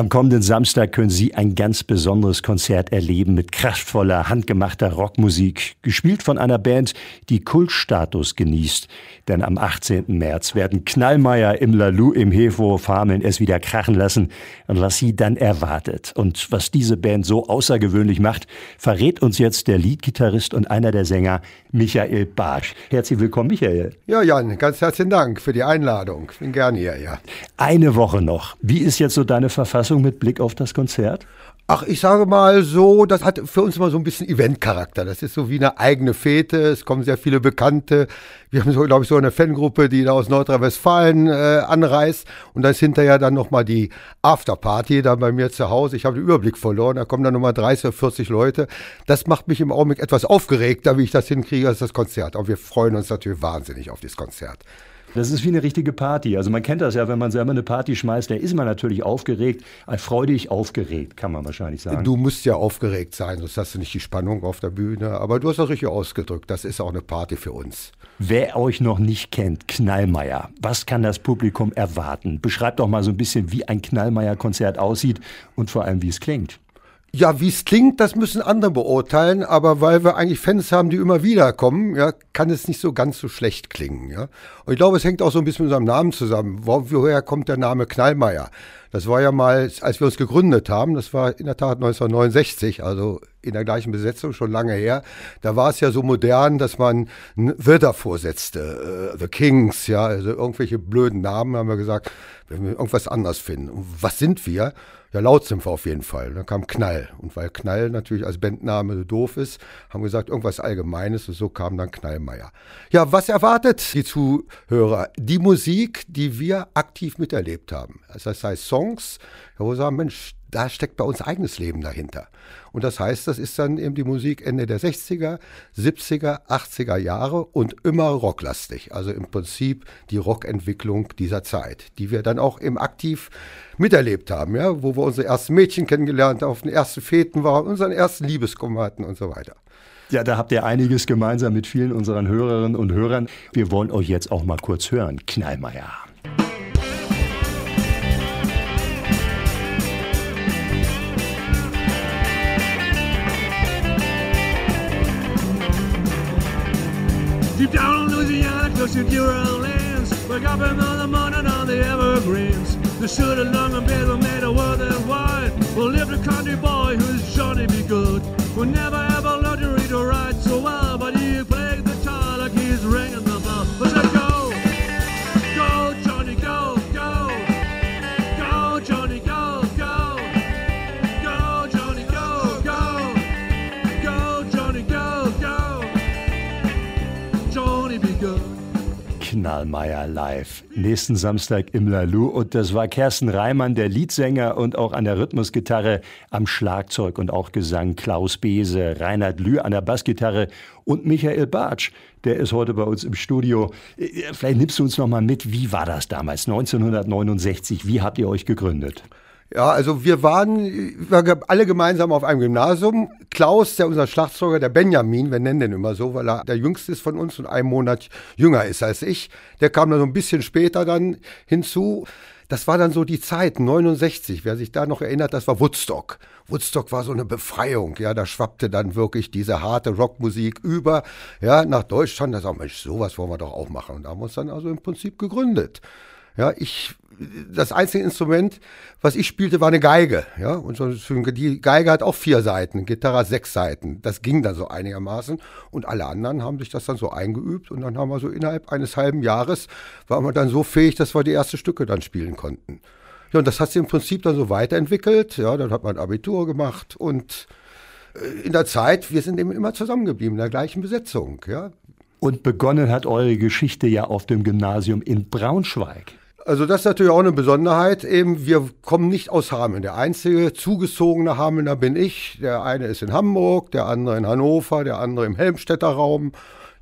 Am kommenden Samstag können Sie ein ganz besonderes Konzert erleben mit kraftvoller, handgemachter Rockmusik, gespielt von einer Band, die Kultstatus genießt. Denn am 18. März werden Knallmeier im Lalou im Hefhof Hameln es wieder krachen lassen. Und was Sie dann erwartet und was diese Band so außergewöhnlich macht, verrät uns jetzt der Leadgitarrist und einer der Sänger, Michael Bartsch. Herzlich willkommen, Michael. Ja, Jan, ganz herzlichen Dank für die Einladung. Bin gerne hier, ja. Eine Woche noch. Wie ist jetzt so deine Verfassung? Verfassung mit Blick auf das Konzert? Ach, ich sage mal so, das hat für uns immer so ein bisschen Eventcharakter. Das ist so wie eine eigene Fete. Es kommen sehr viele Bekannte. Wir haben so, glaube ich, so eine Fangruppe, die da aus Nordrhein-Westfalen äh, anreist. Und dann ist hinterher dann nochmal die Afterparty da bei mir zu Hause. Ich habe den Überblick verloren. Da kommen dann nochmal 30 oder 40 Leute. Das macht mich im Augenblick etwas aufgeregter, wie ich das hinkriege, als das Konzert. Aber wir freuen uns natürlich wahnsinnig auf das Konzert. Das ist wie eine richtige Party. Also man kennt das ja, wenn man selber eine Party schmeißt, da ist man natürlich aufgeregt, äh, freudig aufgeregt, kann man wahrscheinlich sagen. Du musst ja aufgeregt sein, sonst hast du nicht die Spannung auf der Bühne. Aber du hast das richtig ausgedrückt. Das ist auch eine Party für uns. Wer euch noch nicht kennt, Knallmeier, was kann das Publikum erwarten? Beschreibt doch mal so ein bisschen, wie ein Knallmeier-Konzert aussieht und vor allem, wie es klingt. Ja, wie es klingt, das müssen andere beurteilen, aber weil wir eigentlich Fans haben, die immer wieder kommen, ja, kann es nicht so ganz so schlecht klingen, ja. Und ich glaube, es hängt auch so ein bisschen mit unserem Namen zusammen. Woher kommt der Name Knallmeier? Das war ja mal, als wir uns gegründet haben, das war in der Tat 1969, also in der gleichen Besetzung, schon lange her. Da war es ja so modern, dass man Wörter vorsetzte, äh, The Kings, ja, also irgendwelche blöden Namen, haben wir gesagt, wenn wir irgendwas anderes finden. Was sind wir? Ja, laut sind wir auf jeden Fall. Dann kam Knall. Und weil Knall natürlich als Bandname so doof ist, haben gesagt, irgendwas Allgemeines. Und so kam dann Knallmeier. Ja, was erwartet die Zuhörer? Die Musik, die wir aktiv miterlebt haben. Das heißt Songs, wo wir sagen, Mensch, da steckt bei uns eigenes Leben dahinter. Und das heißt, das ist dann eben die Musik Ende der 60er, 70er, 80er Jahre und immer rocklastig. Also im Prinzip die Rockentwicklung dieser Zeit, die wir dann auch im aktiv miterlebt haben, ja, wo wir unsere ersten Mädchen kennengelernt auf den ersten Feten waren, unseren ersten Liebeskummer hatten und so weiter. Ja, da habt ihr einiges gemeinsam mit vielen unseren Hörerinnen und Hörern. Wir wollen euch jetzt auch mal kurz hören. Knallmeier. Deep down in Louisiana, close to New Orleans, wake up another morning on the evergreens. The should have long and were made of worth and wide. Well, lived a country boy who's Johnny be good. We'll never ever learned to read or write so well, but he played Knallmeier live. Nächsten Samstag im Lalou. Und das war Kersten Reimann, der Leadsänger und auch an der Rhythmusgitarre, am Schlagzeug und auch Gesang Klaus Bese, Reinhard Lühr an der Bassgitarre und Michael Bartsch, der ist heute bei uns im Studio. Vielleicht nimmst du uns noch mal mit, wie war das damals, 1969? Wie habt ihr euch gegründet? Ja, also wir waren wir alle gemeinsam auf einem Gymnasium. Klaus, der unser Schlagzeuger, der Benjamin, wir nennen den immer so, weil er der jüngste ist von uns und einen Monat jünger ist als ich. Der kam dann so ein bisschen später dann hinzu. Das war dann so die Zeit, 69, wer sich da noch erinnert, das war Woodstock. Woodstock war so eine Befreiung, ja, da schwappte dann wirklich diese harte Rockmusik über, ja, nach Deutschland, da sagen wir, Mensch, sowas wollen wir doch auch machen. Und da haben wir uns dann also im Prinzip gegründet. Ja, ich, das einzige Instrument, was ich spielte, war eine Geige. Ja, und so, die Geige hat auch vier Seiten, Gitarre sechs Seiten. Das ging dann so einigermaßen. Und alle anderen haben sich das dann so eingeübt. Und dann haben wir so innerhalb eines halben Jahres, waren wir dann so fähig, dass wir die ersten Stücke dann spielen konnten. Ja, und das hat sich im Prinzip dann so weiterentwickelt. Ja, dann hat man Abitur gemacht und äh, in der Zeit, wir sind eben immer zusammengeblieben, in der gleichen Besetzung. Ja. Und begonnen hat eure Geschichte ja auf dem Gymnasium in Braunschweig. Also das ist natürlich auch eine Besonderheit. Eben, wir kommen nicht aus Hameln. Der einzige zugezogene Hamelner bin ich. Der eine ist in Hamburg, der andere in Hannover, der andere im Helmstädter Raum.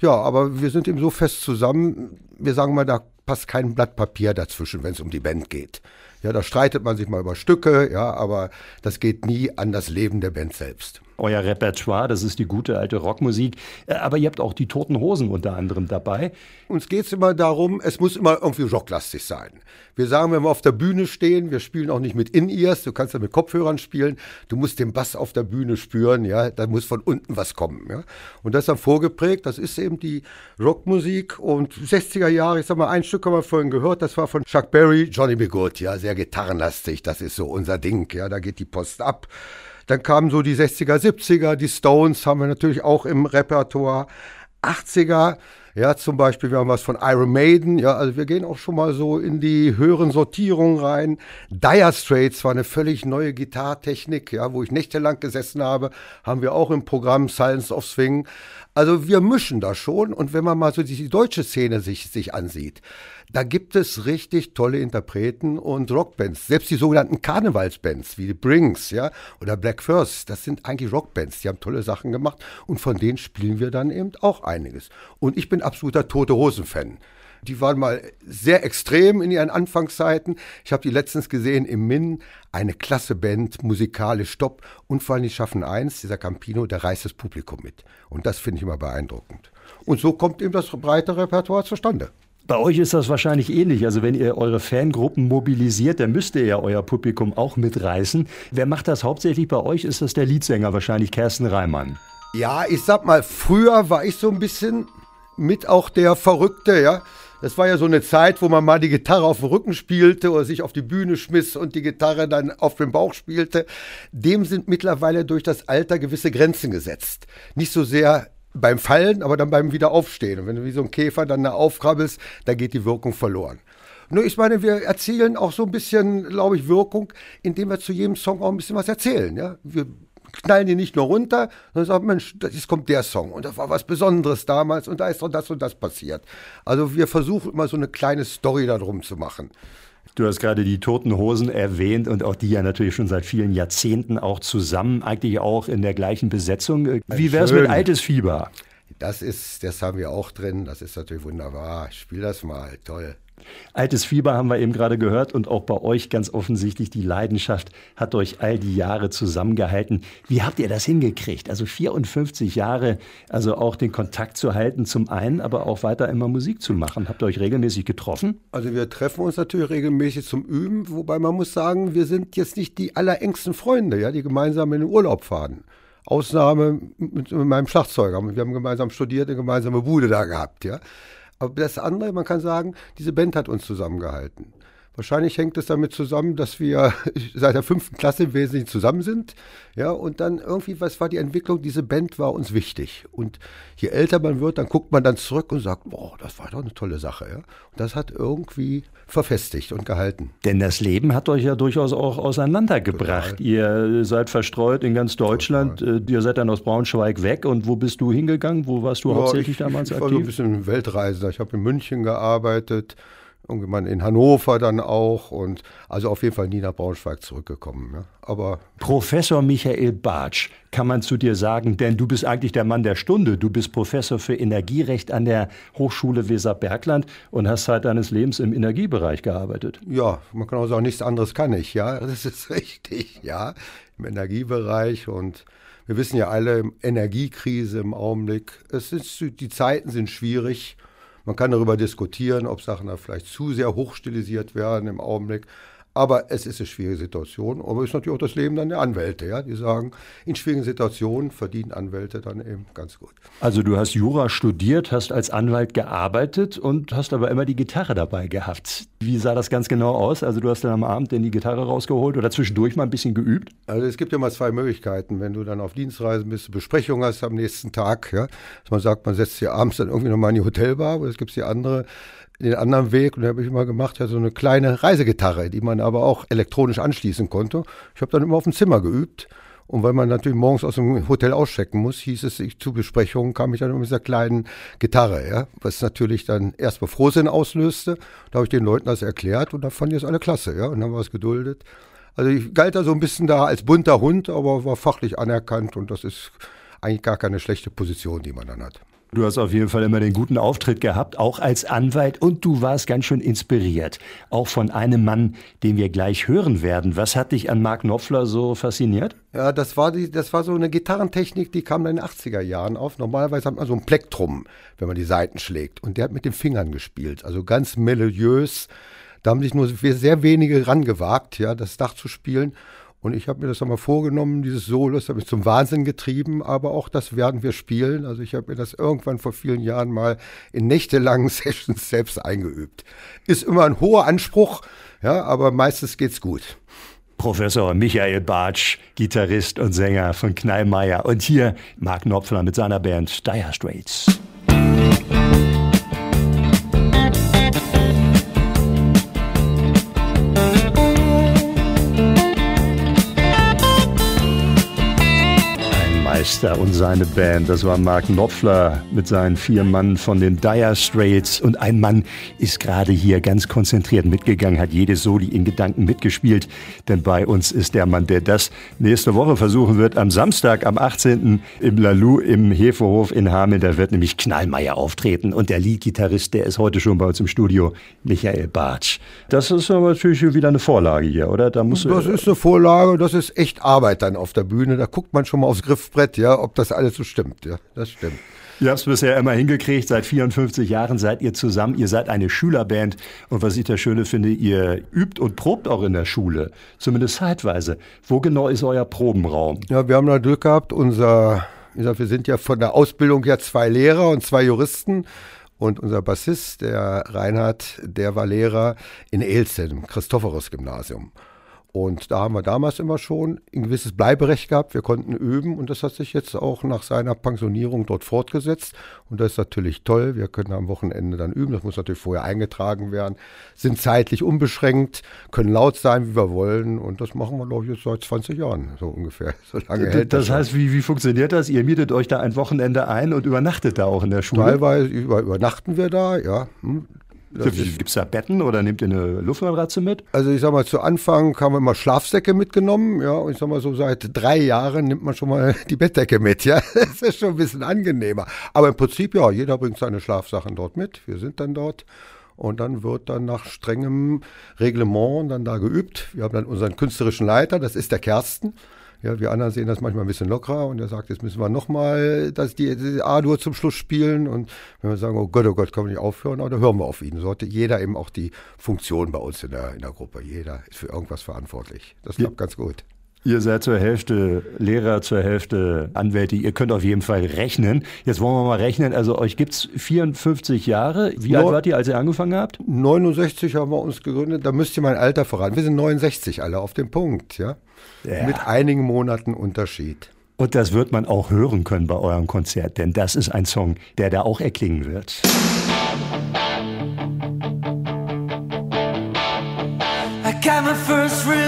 Ja, aber wir sind eben so fest zusammen. Wir sagen mal, da passt kein Blatt Papier dazwischen, wenn es um die Band geht. Ja, da streitet man sich mal über Stücke, ja, aber das geht nie an das Leben der Band selbst. Euer Repertoire, das ist die gute alte Rockmusik. Äh, aber ihr habt auch die Toten Hosen unter anderem dabei. Uns geht es immer darum, es muss immer irgendwie rocklastig sein. Wir sagen, wenn wir auf der Bühne stehen, wir spielen auch nicht mit In-Ears, du kannst ja mit Kopfhörern spielen, du musst den Bass auf der Bühne spüren, ja, da muss von unten was kommen. Ja. Und das dann vorgeprägt, das ist eben die Rockmusik und 60er Jahre, ich sag mal, ein Stück haben wir vorhin gehört, das war von Chuck Berry, Johnny B. Good, ja, sehr gitarrenlastig, das ist so unser Ding, ja, da geht die Post ab. Dann kamen so die 60er, 70er, die Stones haben wir natürlich auch im Repertoire. 80er, ja, zum Beispiel, wir haben was von Iron Maiden, ja, also wir gehen auch schon mal so in die höheren Sortierungen rein. Dire Straits war eine völlig neue Gitartechnik, ja, wo ich nächtelang gesessen habe, haben wir auch im Programm Silence of Swing. Also wir mischen da schon und wenn man mal so die deutsche Szene sich, sich ansieht, da gibt es richtig tolle Interpreten und Rockbands. Selbst die sogenannten Karnevalsbands wie die Brings, ja, oder Black First, das sind eigentlich Rockbands. Die haben tolle Sachen gemacht und von denen spielen wir dann eben auch einiges. Und ich bin absoluter Tote Hosen-Fan. Die waren mal sehr extrem in ihren Anfangszeiten. Ich habe die letztens gesehen im Min, eine klasse Band, musikalisch stopp und vor allem die schaffen eins, dieser Campino, der reißt das Publikum mit. Und das finde ich immer beeindruckend. Und so kommt eben das breite Repertoire zustande. Bei euch ist das wahrscheinlich ähnlich. Also wenn ihr eure Fangruppen mobilisiert, dann müsst ihr ja euer Publikum auch mitreißen. Wer macht das hauptsächlich bei euch? Ist das der Leadsänger wahrscheinlich, Kersten Reimann? Ja, ich sag mal, früher war ich so ein bisschen mit auch der Verrückte, ja. Das war ja so eine Zeit, wo man mal die Gitarre auf dem Rücken spielte oder sich auf die Bühne schmiss und die Gitarre dann auf dem Bauch spielte. Dem sind mittlerweile durch das Alter gewisse Grenzen gesetzt. Nicht so sehr beim Fallen, aber dann beim Wiederaufstehen. Und wenn du wie so ein Käfer dann da aufkrabbelst, da geht die Wirkung verloren. Nur ich meine, wir erzielen auch so ein bisschen, glaube ich, Wirkung, indem wir zu jedem Song auch ein bisschen was erzählen. Ja? Wir knallen die nicht nur runter, sondern sagen, Mensch, jetzt kommt der Song und das war was Besonderes damals und da ist doch das und das passiert. Also wir versuchen immer so eine kleine Story darum zu machen. Du hast gerade die Toten Hosen erwähnt und auch die ja natürlich schon seit vielen Jahrzehnten auch zusammen, eigentlich auch in der gleichen Besetzung. Wie wäre es mit Altes Fieber? Das ist, das haben wir auch drin. Das ist natürlich wunderbar. Spiel das mal. Toll. Altes Fieber haben wir eben gerade gehört und auch bei euch ganz offensichtlich die Leidenschaft hat euch all die Jahre zusammengehalten. Wie habt ihr das hingekriegt? Also 54 Jahre, also auch den Kontakt zu halten zum einen, aber auch weiter immer Musik zu machen. Habt ihr euch regelmäßig getroffen? Also wir treffen uns natürlich regelmäßig zum Üben, wobei man muss sagen, wir sind jetzt nicht die allerengsten Freunde, ja, die gemeinsam in den Urlaub fahren. Ausnahme mit, mit meinem Schlagzeuger. Wir haben gemeinsam studiert, eine gemeinsame Bude da gehabt, ja. Aber das andere, man kann sagen, diese Band hat uns zusammengehalten. Wahrscheinlich hängt es damit zusammen, dass wir seit der fünften Klasse im Wesentlichen zusammen sind. Ja, und dann irgendwie, was war die Entwicklung? Diese Band war uns wichtig. Und je älter man wird, dann guckt man dann zurück und sagt, boah, das war doch eine tolle Sache. Ja? Und das hat irgendwie verfestigt und gehalten. Denn das Leben hat euch ja durchaus auch auseinandergebracht. Total. Ihr seid verstreut in ganz Deutschland. Total. Äh, ihr seid dann aus Braunschweig weg. Und wo bist du hingegangen? Wo warst du ja, hauptsächlich ich, damals ich aktiv? Ich war so ein bisschen Weltreisender. Ich habe in München gearbeitet irgendwann in Hannover dann auch und also auf jeden Fall nie nach Braunschweig zurückgekommen. Ja. Aber Professor Michael Bartsch, kann man zu dir sagen, denn du bist eigentlich der Mann der Stunde. Du bist Professor für Energierecht an der Hochschule Weser-Bergland und hast Zeit deines Lebens im Energiebereich gearbeitet. Ja, man kann auch sagen, nichts anderes kann ich, ja, das ist richtig, ja, im Energiebereich und wir wissen ja alle, Energiekrise im Augenblick, es ist, die Zeiten sind schwierig man kann darüber diskutieren, ob Sachen da vielleicht zu sehr hochstilisiert werden im Augenblick. Aber es ist eine schwierige Situation. Aber es ist natürlich auch das Leben dann der Anwälte, ja, die sagen, in schwierigen Situationen verdienen Anwälte dann eben ganz gut. Also du hast Jura studiert, hast als Anwalt gearbeitet und hast aber immer die Gitarre dabei gehabt. Wie sah das ganz genau aus? Also du hast dann am Abend denn die Gitarre rausgeholt oder zwischendurch mal ein bisschen geübt? Also es gibt ja mal zwei Möglichkeiten. Wenn du dann auf Dienstreisen bist, Besprechung hast am nächsten Tag, ja, dass man sagt, man setzt sich abends dann irgendwie nochmal in die Hotelbar, oder es gibt die andere den anderen Weg, und den habe ich immer gemacht, ja so eine kleine Reisegitarre, die man aber auch elektronisch anschließen konnte. Ich habe dann immer auf dem Zimmer geübt. Und weil man natürlich morgens aus dem Hotel auschecken muss, hieß es, ich zu Besprechungen kam ich dann mit dieser kleinen Gitarre, ja, was natürlich dann erstmal Frohsinn auslöste. Da habe ich den Leuten das erklärt und da fanden die es alle klasse, ja, und dann wir es geduldet. Also ich galt da so ein bisschen da als bunter Hund, aber war fachlich anerkannt und das ist eigentlich gar keine schlechte Position, die man dann hat. Du hast auf jeden Fall immer den guten Auftritt gehabt, auch als Anwalt, und du warst ganz schön inspiriert. Auch von einem Mann, den wir gleich hören werden. Was hat dich an Mark Knopfler so fasziniert? Ja, das war, die, das war so eine Gitarrentechnik, die kam in den 80er Jahren auf. Normalerweise hat man so ein Plektrum, wenn man die Saiten schlägt. Und der hat mit den Fingern gespielt, also ganz melodiös. Da haben sich nur sehr wenige rangewagt, ja, das Dach zu spielen. Und ich habe mir das einmal vorgenommen, dieses Solo, das habe ich zum Wahnsinn getrieben, aber auch das werden wir spielen. Also ich habe mir das irgendwann vor vielen Jahren mal in nächtelangen Sessions selbst eingeübt. Ist immer ein hoher Anspruch, ja, aber meistens geht's gut. Professor Michael Bartsch, Gitarrist und Sänger von Knallmeier. Und hier Mark Knopfler mit seiner Band Dire Straits. Meister und seine Band. Das war Mark Knopfler mit seinen vier Mann von den Dire Straits. Und ein Mann ist gerade hier ganz konzentriert mitgegangen, hat jede Soli in Gedanken mitgespielt. Denn bei uns ist der Mann, der das nächste Woche versuchen wird, am Samstag, am 18. im Lalu im Hefehof in Hameln. Da wird nämlich Knallmeier auftreten. Und der Leadgitarrist, der ist heute schon bei uns im Studio, Michael Bartsch. Das ist aber natürlich wieder eine Vorlage hier, oder? Da das ist eine Vorlage, das ist echt Arbeit dann auf der Bühne. Da guckt man schon mal aufs Griffbrett Brett, ja, ob das alles so stimmt. Ja, das stimmt. Ihr habt es bisher immer hingekriegt. Seit 54 Jahren seid ihr zusammen. Ihr seid eine Schülerband. Und was ich das Schöne finde, ihr übt und probt auch in der Schule. Zumindest zeitweise. Wo genau ist euer Probenraum? Ja, wir haben da Glück gehabt. Unser, wie gesagt, wir sind ja von der Ausbildung her zwei Lehrer und zwei Juristen. Und unser Bassist, der Reinhard, der war Lehrer in Elze, im Christophorus-Gymnasium. Und da haben wir damals immer schon ein gewisses Bleiberecht gehabt. Wir konnten üben und das hat sich jetzt auch nach seiner Pensionierung dort fortgesetzt. Und das ist natürlich toll. Wir können am Wochenende dann üben. Das muss natürlich vorher eingetragen werden. Sind zeitlich unbeschränkt, können laut sein, wie wir wollen. Und das machen wir, glaube ich, jetzt seit 20 Jahren, so ungefähr. So lange hält das. Das heißt, wie, wie funktioniert das? Ihr mietet euch da ein Wochenende ein und übernachtet da auch in der Schule? Teilweise über, übernachten wir da, ja. Gibt es da Betten oder nehmt ihr eine Luftmatratze mit? Also ich sag mal, zu Anfang haben wir immer Schlafsäcke mitgenommen, ja, und ich sag mal so seit drei Jahren nimmt man schon mal die Bettdecke mit, ja. Das ist schon ein bisschen angenehmer. Aber im Prinzip, ja, jeder bringt seine Schlafsachen dort mit. Wir sind dann dort. Und dann wird dann nach strengem Reglement dann da geübt. Wir haben dann unseren künstlerischen Leiter, das ist der Kersten. Ja, wir anderen sehen das manchmal ein bisschen lockerer und er sagt, jetzt müssen wir nochmal die, die A-Dur zum Schluss spielen. Und wenn wir sagen, oh Gott, oh Gott, können wir nicht aufhören, dann hören wir auf ihn. So hat jeder eben auch die Funktion bei uns in der, in der Gruppe. Jeder ist für irgendwas verantwortlich. Das klappt ja. ganz gut. Ihr seid zur Hälfte Lehrer, zur Hälfte Anwälte. Ihr könnt auf jeden Fall rechnen. Jetzt wollen wir mal rechnen. Also euch gibt es 54 Jahre. Wie no alt wart ihr, als ihr angefangen habt? 69 haben wir uns gegründet. Da müsst ihr mein Alter voran. Wir sind 69 alle auf dem Punkt, ja. Ja. Mit einigen Monaten Unterschied. Und das wird man auch hören können bei eurem Konzert, denn das ist ein Song, der da auch erklingen wird. I got my first real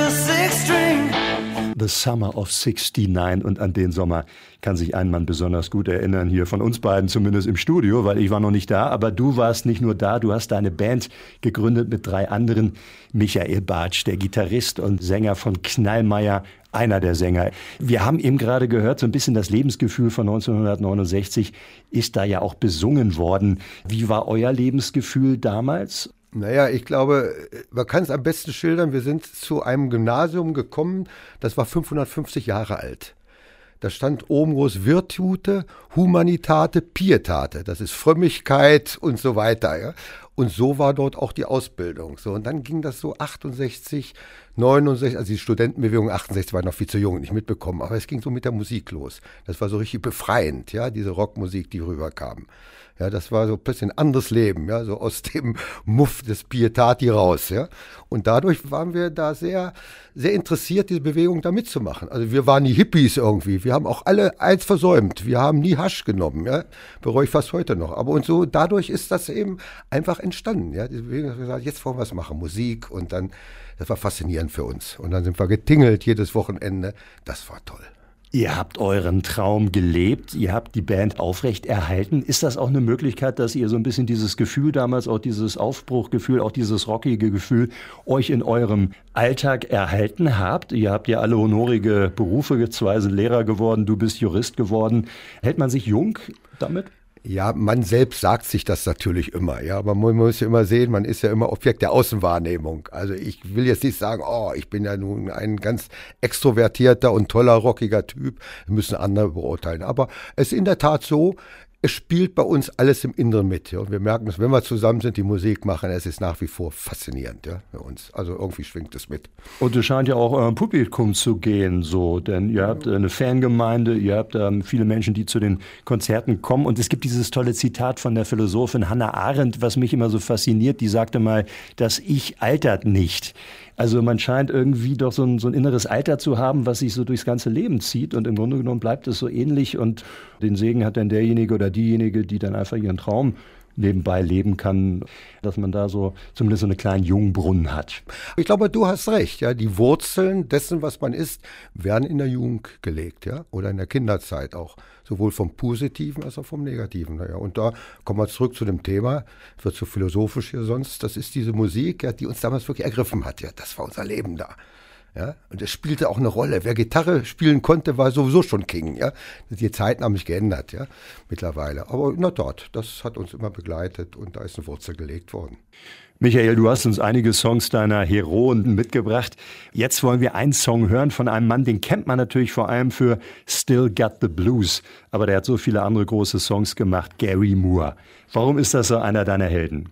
The Summer of 69 und an den Sommer kann sich ein Mann besonders gut erinnern, hier von uns beiden zumindest im Studio, weil ich war noch nicht da, aber du warst nicht nur da, du hast deine Band gegründet mit drei anderen. Michael Bartsch, der Gitarrist und Sänger von Knallmeier, einer der Sänger. Wir haben eben gerade gehört, so ein bisschen das Lebensgefühl von 1969 ist da ja auch besungen worden. Wie war euer Lebensgefühl damals? Naja, ich glaube, man kann es am besten schildern. Wir sind zu einem Gymnasium gekommen, das war 550 Jahre alt. Da stand oben groß Virtute, Humanitate, Pietate. Das ist Frömmigkeit und so weiter. Ja? Und so war dort auch die Ausbildung. So, und dann ging das so 68, 69, also die Studentenbewegung 68 war noch viel zu jung, nicht mitbekommen, aber es ging so mit der Musik los. Das war so richtig befreiend, ja, diese Rockmusik, die rüberkam. Ja, das war so plötzlich ein anderes Leben, ja, so aus dem Muff des Pietati raus, ja. Und dadurch waren wir da sehr, sehr interessiert, diese Bewegung da mitzumachen. Also wir waren die Hippies irgendwie. Wir haben auch alle eins versäumt. Wir haben nie Hasch genommen, ja. Bereue ich fast heute noch. Aber und so, dadurch ist das eben einfach entstanden, ja. Diese Bewegung hat gesagt, jetzt wollen wir was machen, Musik und dann, das war faszinierend für uns. Und dann sind wir getingelt jedes Wochenende. Das war toll. Ihr habt euren Traum gelebt, ihr habt die Band aufrecht erhalten. Ist das auch eine Möglichkeit, dass ihr so ein bisschen dieses Gefühl damals, auch dieses Aufbruchgefühl, auch dieses rockige Gefühl, euch in eurem Alltag erhalten habt? Ihr habt ja alle honorige Berufe, zwei sind Lehrer geworden, du bist Jurist geworden. Hält man sich jung damit? Ja, man selbst sagt sich das natürlich immer, ja, man muss ja immer sehen, man ist ja immer Objekt der Außenwahrnehmung. Also ich will jetzt nicht sagen, oh, ich bin ja nun ein ganz extrovertierter und toller, rockiger Typ, müssen andere beurteilen. Aber es ist in der Tat so, es spielt bei uns alles im Inneren mit. Ja. Und wir merken es, wenn wir zusammen sind, die Musik machen, es ist nach wie vor faszinierend ja, für uns. Also irgendwie schwingt es mit. Und es scheint ja auch eurem Publikum zu gehen, so, denn ihr habt eine Fangemeinde, ihr habt ähm, viele Menschen, die zu den Konzerten kommen. Und es gibt dieses tolle Zitat von der Philosophin Hannah Arendt, was mich immer so fasziniert. Die sagte mal, das Ich altert nicht. Also man scheint irgendwie doch so ein, so ein inneres Alter zu haben, was sich so durchs ganze Leben zieht. Und im Grunde genommen bleibt es so ähnlich. Und den Segen hat dann derjenige oder diejenige, die dann einfach ihren Traum nebenbei leben kann, dass man da so zumindest so einen kleinen Jungbrunnen hat. Ich glaube, du hast recht, ja. Die Wurzeln dessen, was man ist, werden in der Jugend gelegt, ja, oder in der Kinderzeit auch. Sowohl vom Positiven als auch vom Negativen. Naja, und da kommen wir zurück zu dem Thema, wird so philosophisch hier sonst. Das ist diese Musik, ja, die uns damals wirklich ergriffen hat. Ja, das war unser Leben da. Ja, und es spielte auch eine Rolle. Wer Gitarre spielen konnte, war sowieso schon King. Ja, die Zeiten haben sich geändert, ja, mittlerweile. Aber na dort, das hat uns immer begleitet und da ist eine Wurzel gelegt worden. Michael, du hast uns einige Songs deiner Heroen mitgebracht. Jetzt wollen wir einen Song hören von einem Mann, den kennt man natürlich vor allem für Still Got the Blues. Aber der hat so viele andere große Songs gemacht, Gary Moore. Warum ist das so einer deiner Helden?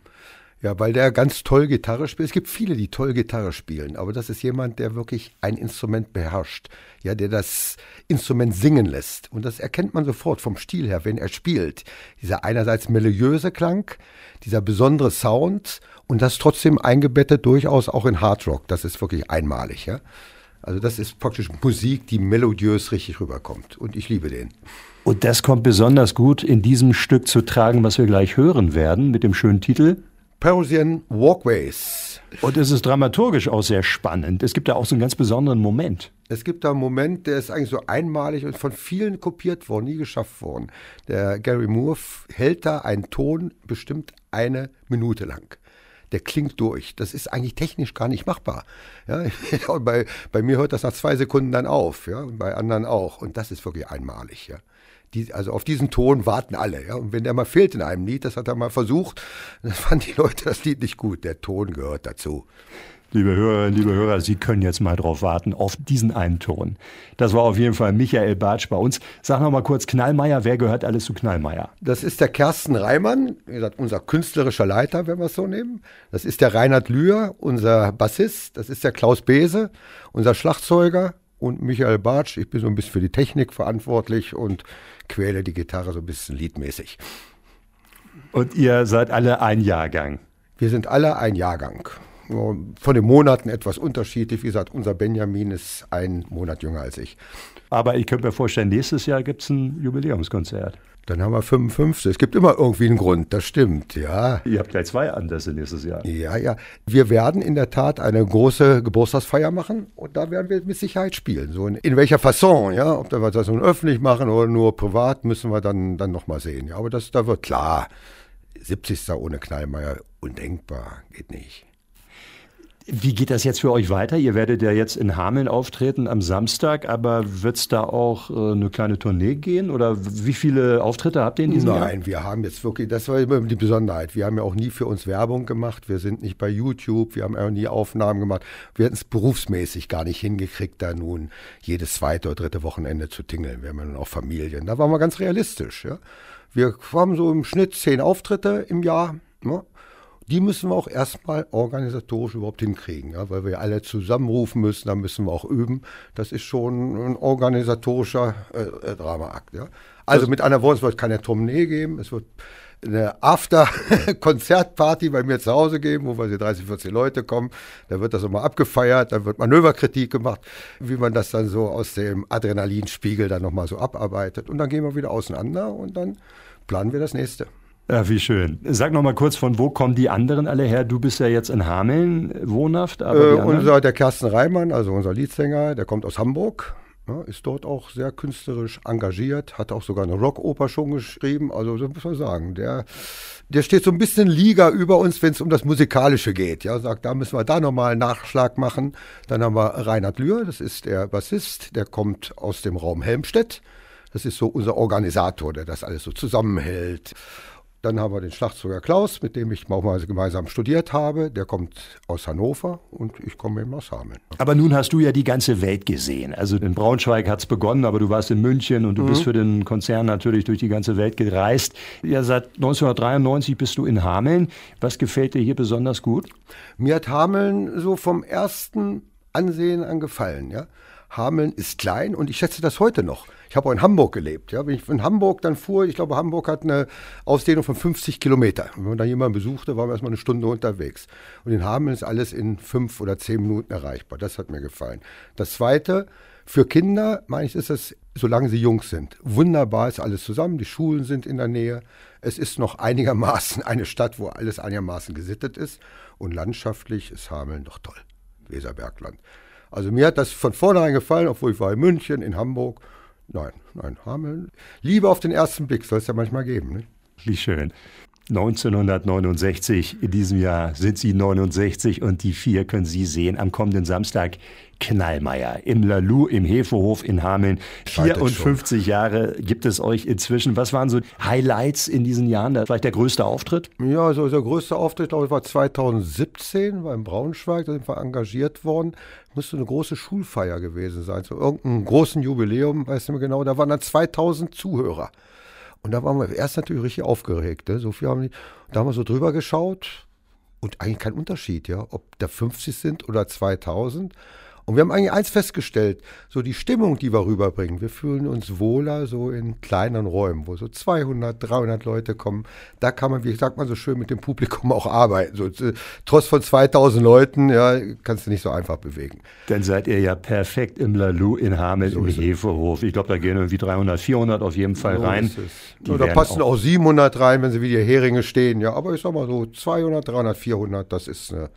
Ja, weil der ganz toll Gitarre spielt. Es gibt viele, die toll Gitarre spielen, aber das ist jemand, der wirklich ein Instrument beherrscht, ja, der das Instrument singen lässt. Und das erkennt man sofort vom Stil her, wenn er spielt. Dieser einerseits melodiöse Klang, dieser besondere Sound und das trotzdem eingebettet durchaus auch in Hard Rock. Das ist wirklich einmalig, ja. Also das ist praktisch Musik, die melodiös richtig rüberkommt. Und ich liebe den. Und das kommt besonders gut in diesem Stück zu tragen, was wir gleich hören werden, mit dem schönen Titel Parisian Walkways. Und es ist dramaturgisch auch sehr spannend. Es gibt da auch so einen ganz besonderen Moment. Es gibt da einen Moment, der ist eigentlich so einmalig und von vielen kopiert worden, nie geschafft worden. Der Gary Moore hält da einen Ton bestimmt eine Minute lang. Der klingt durch. Das ist eigentlich technisch gar nicht machbar. Ja, bei, bei mir hört das nach zwei Sekunden dann auf, ja, und bei anderen auch. Und das ist wirklich einmalig, ja. Die, also auf diesen Ton warten alle. Ja? Und wenn der mal fehlt in einem Lied, das hat er mal versucht, dann fanden die Leute das Lied nicht gut. Der Ton gehört dazu. Liebe Hörerinnen, liebe Hörer, Sie können jetzt mal drauf warten, auf diesen einen Ton. Das war auf jeden Fall Michael Bartsch bei uns. Sag noch mal kurz, Knallmeier, wer gehört alles zu Knallmeier? Das ist der Kersten Reimann, unser künstlerischer Leiter, wenn wir es so nehmen. Das ist der Reinhard Lühr, unser Bassist. Das ist der Klaus Bese, unser Schlagzeuger. Und Michael Bartsch, ich bin so ein bisschen für die Technik verantwortlich und quäle die Gitarre so ein bisschen liedmäßig. Und ihr seid alle ein Jahrgang? Wir sind alle ein Jahrgang. Von den Monaten etwas unterschiedlich. Wie gesagt, unser Benjamin ist ein Monat jünger als ich. Aber ich könnte mir vorstellen, nächstes Jahr gibt es ein Jubiläumskonzert. Dann haben wir 55. Es gibt immer irgendwie einen Grund, das stimmt, ja. Ihr habt gleich zwei Anlässe nächstes Jahr. Ja, ja. Wir werden in der Tat eine große Geburtstagsfeier machen und da werden wir mit Sicherheit spielen. So in, in welcher Fasson, ja. Ob wir das nun öffentlich machen oder nur privat, müssen wir dann, dann nochmal sehen. Ja, aber das, da wird klar. 70. ohne Knallmeier, undenkbar, geht nicht. Wie geht das jetzt für euch weiter? Ihr werdet ja jetzt in Hameln auftreten am Samstag, aber wird es da auch äh, eine kleine Tournee gehen? Oder wie viele Auftritte habt ihr in diesem Nein, Jahr? Nein, wir haben jetzt wirklich, das war immer die Besonderheit. Wir haben ja auch nie für uns Werbung gemacht. Wir sind nicht bei YouTube, wir haben auch nie Aufnahmen gemacht. Wir hätten es berufsmäßig gar nicht hingekriegt, da nun jedes zweite oder dritte Wochenende zu tingeln. Wir haben ja nun auch Familien. Da waren wir ganz realistisch. Ja? Wir haben so im Schnitt zehn Auftritte im Jahr. Ne? Die müssen wir auch erstmal organisatorisch überhaupt hinkriegen, ja, weil wir alle zusammenrufen müssen, dann müssen wir auch üben. Das ist schon ein organisatorischer äh, äh Dramaakt. Ja. Also mit einer Worte, es wird keine Tournee geben, es wird eine After-Konzertparty bei mir zu Hause geben, wo wir 30, 40 Leute kommen. Da wird das immer abgefeiert, dann wird Manöverkritik gemacht, wie man das dann so aus dem Adrenalinspiegel dann nochmal so abarbeitet. Und dann gehen wir wieder auseinander und dann planen wir das nächste. Ja, wie schön. Sag noch mal kurz, von wo kommen die anderen alle her? Du bist ja jetzt in Hameln wohnhaft. Aber äh, unser, der Kersten Reimann, also unser Leadsänger, der kommt aus Hamburg. Ja, ist dort auch sehr künstlerisch engagiert, hat auch sogar eine Rockoper schon geschrieben. Also, das muss man sagen, der, der steht so ein bisschen Liga über uns, wenn es um das Musikalische geht. Ja, sagt, da müssen wir da nochmal einen Nachschlag machen. Dann haben wir Reinhard Lühr, das ist der Bassist, der kommt aus dem Raum Helmstedt. Das ist so unser Organisator, der das alles so zusammenhält. Dann haben wir den Schlagzeuger Klaus, mit dem ich auch mal gemeinsam studiert habe. Der kommt aus Hannover und ich komme eben aus Hameln. Aber nun hast du ja die ganze Welt gesehen. Also in Braunschweig hat es begonnen, aber du warst in München und du mhm. bist für den Konzern natürlich durch die ganze Welt gereist. Ja, seit 1993 bist du in Hameln. Was gefällt dir hier besonders gut? Mir hat Hameln so vom ersten Ansehen an gefallen. Ja? Hameln ist klein und ich schätze das heute noch. Ich habe auch in Hamburg gelebt. Ja. Wenn ich in Hamburg dann fuhr, ich glaube, Hamburg hat eine Ausdehnung von 50 Kilometer. wenn man da jemanden besuchte, waren wir erstmal eine Stunde unterwegs. Und in Hameln ist alles in fünf oder zehn Minuten erreichbar. Das hat mir gefallen. Das Zweite, für Kinder, meine ich, ist es, solange sie jung sind. Wunderbar ist alles zusammen. Die Schulen sind in der Nähe. Es ist noch einigermaßen eine Stadt, wo alles einigermaßen gesittet ist. Und landschaftlich ist Hameln doch toll. Weserbergland. Also mir hat das von vornherein gefallen, obwohl ich war in München, in Hamburg. Nein, nein, Hameln. Liebe auf den ersten Blick soll es ja manchmal geben. Ne? Wie schön. 1969, in diesem Jahr sind Sie 69 und die vier können Sie sehen am kommenden Samstag. Knallmeier im Lalu im Hefehof in Hameln. 54 Jahre gibt es euch inzwischen. Was waren so Highlights in diesen Jahren? Vielleicht der größte Auftritt? Ja, so der größte Auftritt, glaube ich, war 2017, war in Braunschweig, da sind wir engagiert worden. Müsste eine große Schulfeier gewesen sein, so irgendein großen Jubiläum, weißt du mir genau. Da waren dann 2000 Zuhörer. Und da waren wir erst natürlich richtig aufgeregt. Ne? So viel haben die, da haben wir so drüber geschaut und eigentlich kein Unterschied, ja, ob da 50 sind oder 2000. Und wir haben eigentlich eins festgestellt, so die Stimmung, die wir rüberbringen. Wir fühlen uns wohler so in kleineren Räumen, wo so 200, 300 Leute kommen. Da kann man, wie sagt man so schön, mit dem Publikum auch arbeiten. So, äh, trotz von 2000 Leuten, ja, kannst du nicht so einfach bewegen. Dann seid ihr ja perfekt im Lalu in Hameln so im Hefehof. Ich glaube, da gehen irgendwie 300, 400 auf jeden Fall so rein. Da passen auch, auch 700 rein, wenn sie wie die Heringe stehen. Ja, aber ich sag mal so 200, 300, 400, das ist eine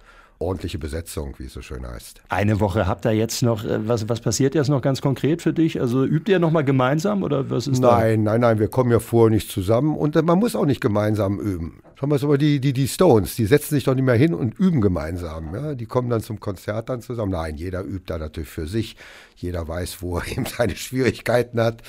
ordentliche Besetzung, wie es so schön heißt. Eine Woche habt ihr jetzt noch. Äh, was, was passiert jetzt noch ganz konkret für dich? Also übt ihr noch mal gemeinsam oder was ist Nein, da? nein, nein, wir kommen ja vorher nicht zusammen und äh, man muss auch nicht gemeinsam üben. Wir mal, die, die, die Stones, die setzen sich doch nicht mehr hin und üben gemeinsam. Ja? Die kommen dann zum Konzert dann zusammen. Nein, jeder übt da natürlich für sich. Jeder weiß, wo er eben seine Schwierigkeiten hat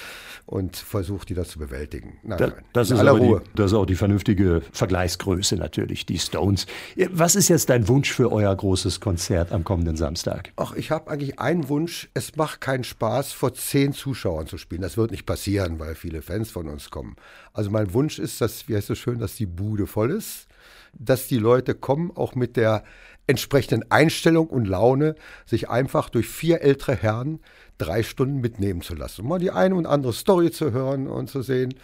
und versucht, die da zu bewältigen. Nein, da, nein, das, ist aller Ruhe. Die, das ist auch die vernünftige Vergleichsgröße natürlich, die Stones. Was ist jetzt dein Wunsch für euer großes Konzert am kommenden Samstag? Ach, ich habe eigentlich einen Wunsch. Es macht keinen Spaß, vor zehn Zuschauern zu spielen. Das wird nicht passieren, weil viele Fans von uns kommen. Also mein Wunsch ist, dass, wie heißt es schön, dass die Bude voll ist, dass die Leute kommen, auch mit der entsprechenden Einstellung und Laune, sich einfach durch vier ältere Herren drei Stunden mitnehmen zu lassen. Um mal die eine und andere Story zu hören und zu sehen.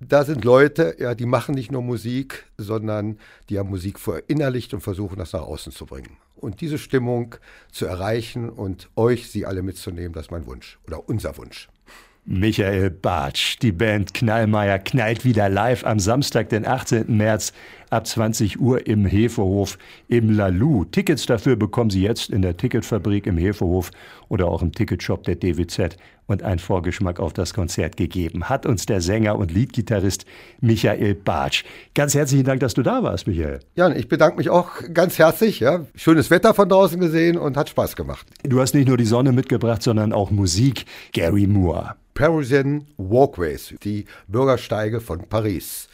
Da sind Leute, ja, die machen nicht nur Musik, sondern die haben Musik verinnerlicht und versuchen, das nach außen zu bringen. Und diese Stimmung zu erreichen und euch, sie alle mitzunehmen, das ist mein Wunsch oder unser Wunsch. Michael Bartsch. Die Band Knallmeier knallt wieder live am Samstag, den 18. März ab 20 Uhr im Hefehof im Lalu. Tickets dafür bekommen Sie jetzt in der Ticketfabrik im Hefehof oder auch im Ticketshop der DWZ. Und ein Vorgeschmack auf das Konzert gegeben hat uns der Sänger und Liedgitarrist Michael Bartsch. Ganz herzlichen Dank, dass du da warst, Michael. Jan, ich bedanke mich auch ganz herzlich. Ja. Schönes Wetter von draußen gesehen und hat Spaß gemacht. Du hast nicht nur die Sonne mitgebracht, sondern auch Musik. Gary Moore. Parisian Walkways, die Bürgersteige von Paris.